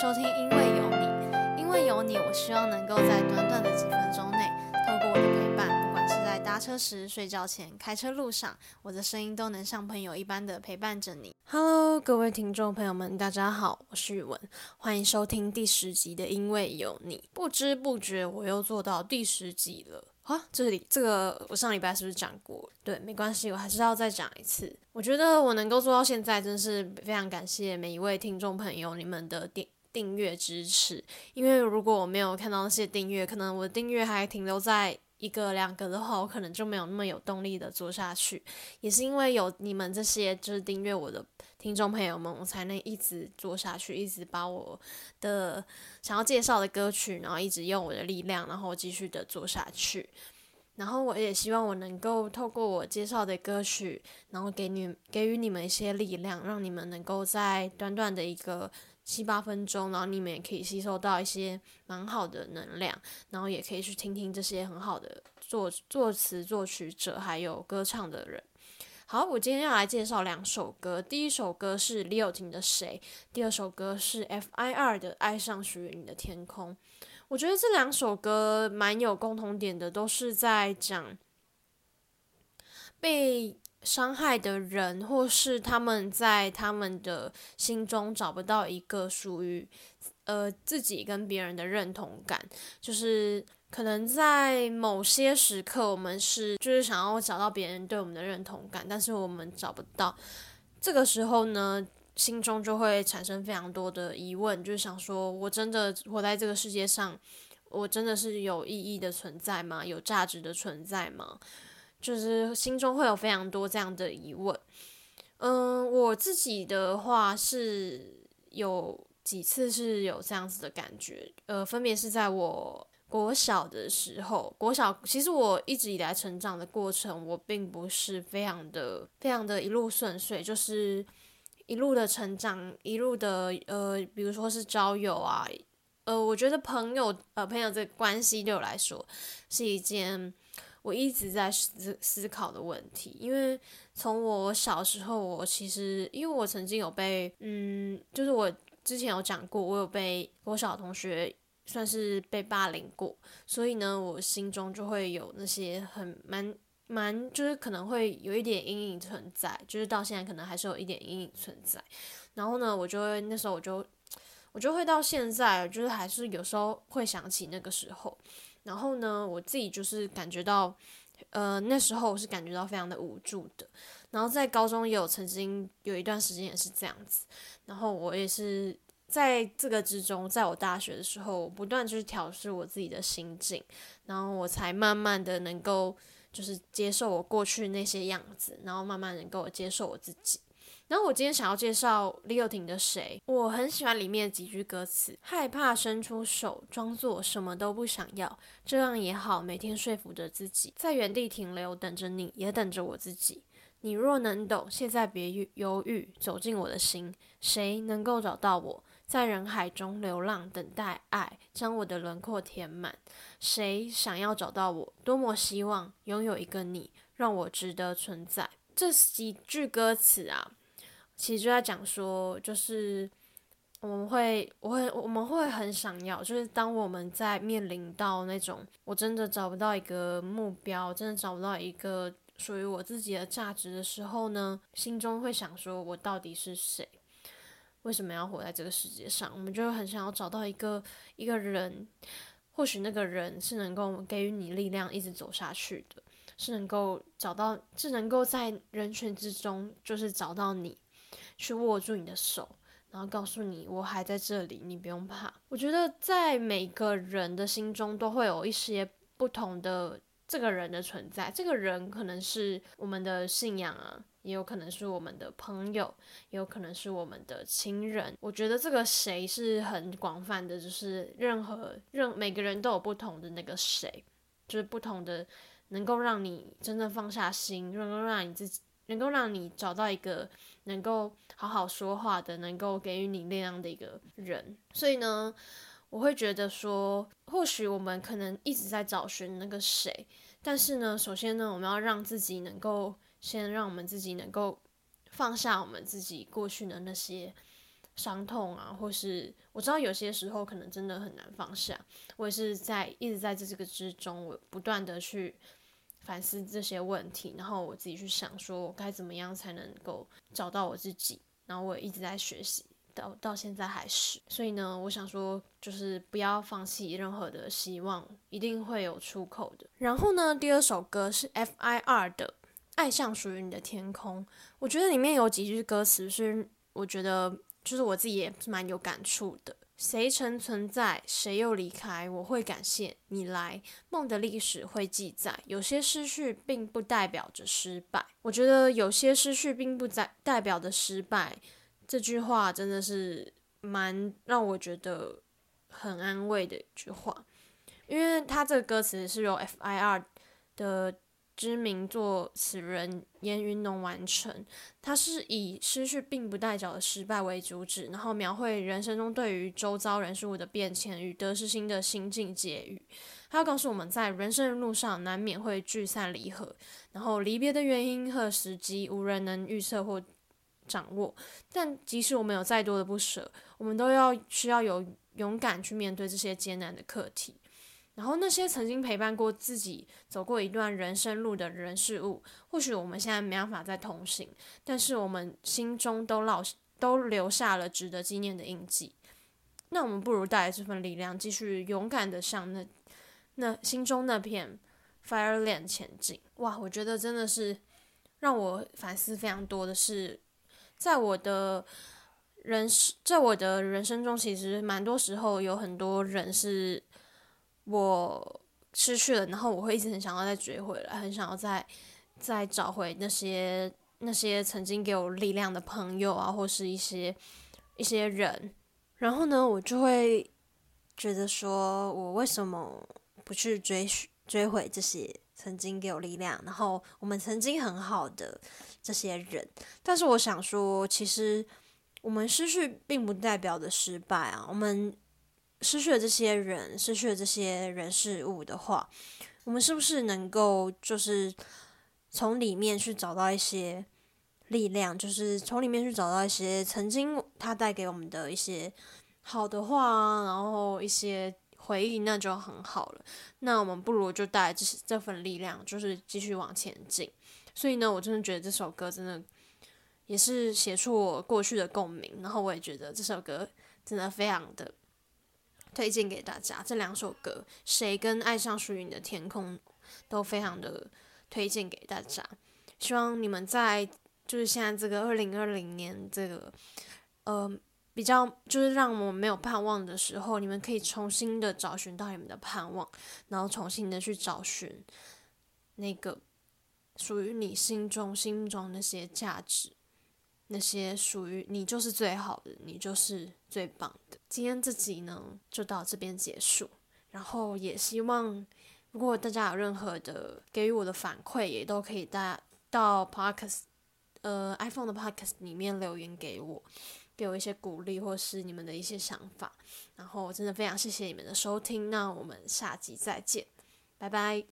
收听，因为有你，因为有你，我希望能够在短短的几分钟内，透过我的陪伴，不管是在搭车时、睡觉前、开车路上，我的声音都能像朋友一般的陪伴着你。Hello，各位听众朋友们，大家好，我是宇文，欢迎收听第十集的《因为有你》。不知不觉，我又做到第十集了。啊，这里这个我上礼拜是不是讲过？对，没关系，我还是要再讲一次。我觉得我能够做到现在，真是非常感谢每一位听众朋友你们的点订阅支持。因为如果我没有看到那些订阅，可能我的订阅还停留在一个两个的话，我可能就没有那么有动力的做下去。也是因为有你们这些就是订阅我的。听众朋友们，我才能一直做下去，一直把我的想要介绍的歌曲，然后一直用我的力量，然后继续的做下去。然后我也希望我能够透过我介绍的歌曲，然后给你给予你们一些力量，让你们能够在短短的一个七八分钟，然后你们也可以吸收到一些蛮好的能量，然后也可以去听听这些很好的作作词作曲者还有歌唱的人。好，我今天要来介绍两首歌。第一首歌是李友廷的《谁》，第二首歌是 F.I.R 的《爱上属于你的天空》。我觉得这两首歌蛮有共同点的，都是在讲被伤害的人，或是他们在他们的心中找不到一个属于呃自己跟别人的认同感，就是。可能在某些时刻，我们是就是想要找到别人对我们的认同感，但是我们找不到。这个时候呢，心中就会产生非常多的疑问，就是想说：我真的活在这个世界上，我真的是有意义的存在吗？有价值的存在吗？就是心中会有非常多这样的疑问。嗯，我自己的话是有几次是有这样子的感觉，呃，分别是在我。国小的时候，国小其实我一直以来成长的过程，我并不是非常的、非常的一路顺遂，就是一路的成长，一路的呃，比如说是交友啊，呃，我觉得朋友呃朋友这关系对我来说是一件我一直在思思考的问题，因为从我小时候，我其实因为我曾经有被嗯，就是我之前有讲过，我有被我小同学。算是被霸凌过，所以呢，我心中就会有那些很蛮蛮，就是可能会有一点阴影存在，就是到现在可能还是有一点阴影存在。然后呢，我就会那时候我就我就会到现在，就是还是有时候会想起那个时候。然后呢，我自己就是感觉到，呃，那时候我是感觉到非常的无助的。然后在高中也有曾经有一段时间也是这样子，然后我也是。在这个之中，在我大学的时候，不断就是调试我自己的心境，然后我才慢慢的能够就是接受我过去那些样子，然后慢慢能够接受我自己。然后我今天想要介绍李友廷的《谁》，我很喜欢里面几句歌词：害怕伸出手，装作什么都不想要，这样也好，每天说服着自己，在原地停留，等着你，也等着我自己。你若能懂，现在别犹豫，走进我的心，谁能够找到我？在人海中流浪，等待爱将我的轮廓填满。谁想要找到我？多么希望拥有一个你，让我值得存在。这几句歌词啊，其实就在讲说，就是我们会，我会，我们会很想要，就是当我们在面临到那种我真的找不到一个目标，真的找不到一个属于我自己的价值的时候呢，心中会想说，我到底是谁？为什么要活在这个世界上？我们就很想要找到一个一个人，或许那个人是能够给予你力量，一直走下去的，是能够找到，是能够在人群之中，就是找到你，去握住你的手，然后告诉你我还在这里，你不用怕。我觉得在每个人的心中都会有一些不同的这个人的存在，这个人可能是我们的信仰啊。也有可能是我们的朋友，也有可能是我们的亲人。我觉得这个谁是很广泛的，就是任何任每个人都有不同的那个谁，就是不同的能够让你真正放下心，能够让你自己能够让你找到一个能够好好说话的，能够给予你力量的一个人。所以呢，我会觉得说，或许我们可能一直在找寻那个谁，但是呢，首先呢，我们要让自己能够。先让我们自己能够放下我们自己过去的那些伤痛啊，或是我知道有些时候可能真的很难放下。我也是在一直在这这个之中，我不断的去反思这些问题，然后我自己去想，说我该怎么样才能够找到我自己。然后我一直在学习，到到现在还是。所以呢，我想说，就是不要放弃任何的希望，一定会有出口的。然后呢，第二首歌是 F.I.R 的《爱像属于你的天空》，我觉得里面有几句歌词是我觉得。就是我自己也是蛮有感触的。谁曾存在，谁又离开？我会感谢你来。梦的历史会记载，有些失去并不代表着失败。我觉得有些失去并不代代表的失败，这句话真的是蛮让我觉得很安慰的一句话，因为它这个歌词是由 F.I.R 的。知名作词人严云农完成，他是以失去并不代表的失败为主旨，然后描绘人生中对于周遭人事物的变迁与得失心的心境结语。他要告诉我们在人生的路上难免会聚散离合，然后离别的原因和时机无人能预测或掌握。但即使我们有再多的不舍，我们都要需要有勇敢去面对这些艰难的课题。然后那些曾经陪伴过自己走过一段人生路的人事物，或许我们现在没办法再同行，但是我们心中都烙都留下了值得纪念的印记。那我们不如带着这份力量，继续勇敢的向那那心中那片 fire land 前进。哇，我觉得真的是让我反思非常多的是，在我的人在我的人生中，其实蛮多时候有很多人是。我失去了，然后我会一直很想要再追回来，很想要再再找回那些那些曾经给我力量的朋友啊，或是一些一些人。然后呢，我就会觉得说，我为什么不去追追回这些曾经给我力量，然后我们曾经很好的这些人？但是我想说，其实我们失去并不代表的失败啊，我们。失去了这些人，失去了这些人事物的话，我们是不是能够就是从里面去找到一些力量，就是从里面去找到一些曾经他带给我们的一些好的话，然后一些回忆，那就很好了。那我们不如就带这这份力量，就是继续往前进。所以呢，我真的觉得这首歌真的也是写出我过去的共鸣，然后我也觉得这首歌真的非常的。推荐给大家这两首歌，《谁》跟《爱上属于你的天空》都非常的推荐给大家。希望你们在就是现在这个二零二零年这个呃比较就是让我们没有盼望的时候，你们可以重新的找寻到你们的盼望，然后重新的去找寻那个属于你心中心中那些价值。那些属于你就是最好的，你就是最棒的。今天这集呢就到这边结束，然后也希望如果大家有任何的给予我的反馈，也都可以大到 Podcast 呃 iPhone 的 Podcast 里面留言给我，给我一些鼓励或是你们的一些想法。然后真的非常谢谢你们的收听，那我们下集再见，拜拜。